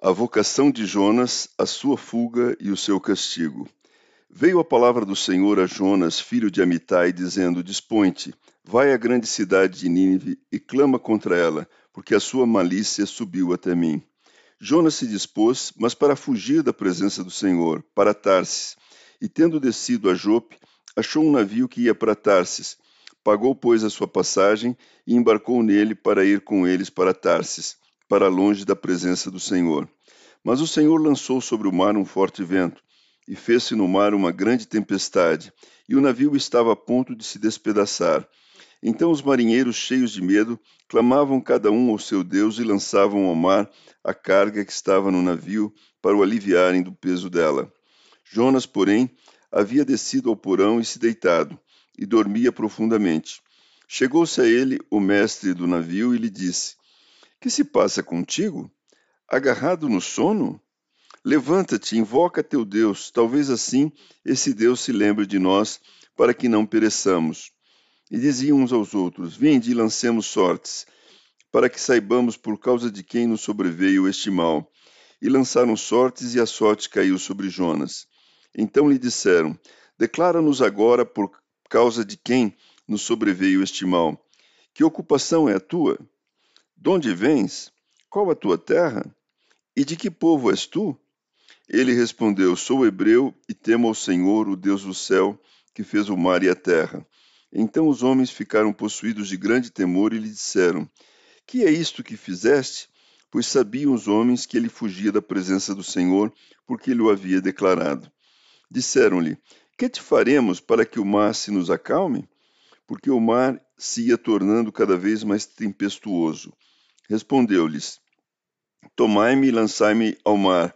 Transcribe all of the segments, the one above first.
A vocação de Jonas, a sua fuga e o seu castigo. Veio a palavra do Senhor a Jonas, filho de Amitai, dizendo: Dispõe-te, vai à grande cidade de Nínive e clama contra ela, porque a sua malícia subiu até mim. Jonas se dispôs, mas para fugir da presença do Senhor, para Tarsis, e tendo descido a Jope, achou um navio que ia para Tarsis. Pagou, pois, a sua passagem e embarcou nele para ir com eles para Tarsis para longe da presença do Senhor. Mas o Senhor lançou sobre o mar um forte vento, e fez-se no mar uma grande tempestade, e o navio estava a ponto de se despedaçar. Então os marinheiros, cheios de medo, clamavam cada um ao seu Deus e lançavam ao mar a carga que estava no navio para o aliviarem do peso dela. Jonas, porém, havia descido ao porão e se deitado, e dormia profundamente. Chegou-se a ele o mestre do navio e lhe disse: que se passa contigo? Agarrado no sono? Levanta-te, invoca teu Deus, talvez assim esse Deus se lembre de nós, para que não pereçamos. E diziam uns aos outros: Vinde e lancemos sortes, para que saibamos por causa de quem nos sobreveio este mal. E lançaram sortes, e a sorte caiu sobre Jonas. Então lhe disseram: Declara-nos agora por causa de quem nos sobreveio este mal. Que ocupação é a tua? De onde vens? Qual a tua terra? E de que povo és tu? Ele respondeu: Sou hebreu e temo ao Senhor, o Deus do céu, que fez o mar e a terra. Então os homens ficaram possuídos de grande temor e lhe disseram: Que é isto que fizeste? Pois sabiam os homens que ele fugia da presença do Senhor, porque ele o havia declarado. Disseram-lhe: Que te faremos para que o mar se nos acalme? Porque o mar se ia tornando cada vez mais tempestuoso. Respondeu-lhes: Tomai-me e lançai-me ao mar,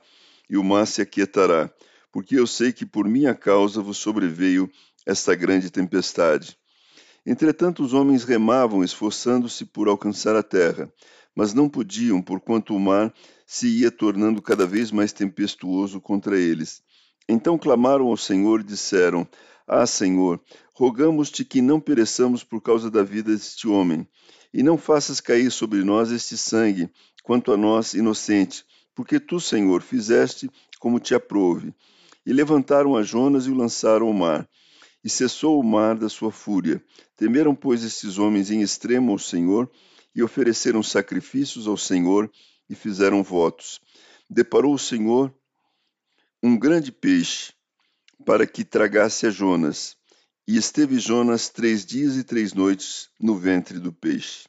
e o mar se aquietará, porque eu sei que por minha causa vos sobreveio esta grande tempestade. Entretanto, os homens remavam, esforçando-se por alcançar a terra, mas não podiam, porquanto o mar se ia tornando cada vez mais tempestuoso contra eles. Então clamaram ao Senhor e disseram: Ah, Senhor, rogamos-te que não pereçamos por causa da vida deste homem e não faças cair sobre nós este sangue, quanto a nós inocente, porque tu, Senhor, fizeste como te aprouve. E levantaram a Jonas e o lançaram ao mar. E cessou o mar da sua fúria. Temeram, pois, estes homens em extremo ao Senhor, e ofereceram sacrifícios ao Senhor, e fizeram votos. Deparou o Senhor um grande peixe, para que tragasse a Jonas. E esteve Jonas três dias e três noites no ventre do peixe.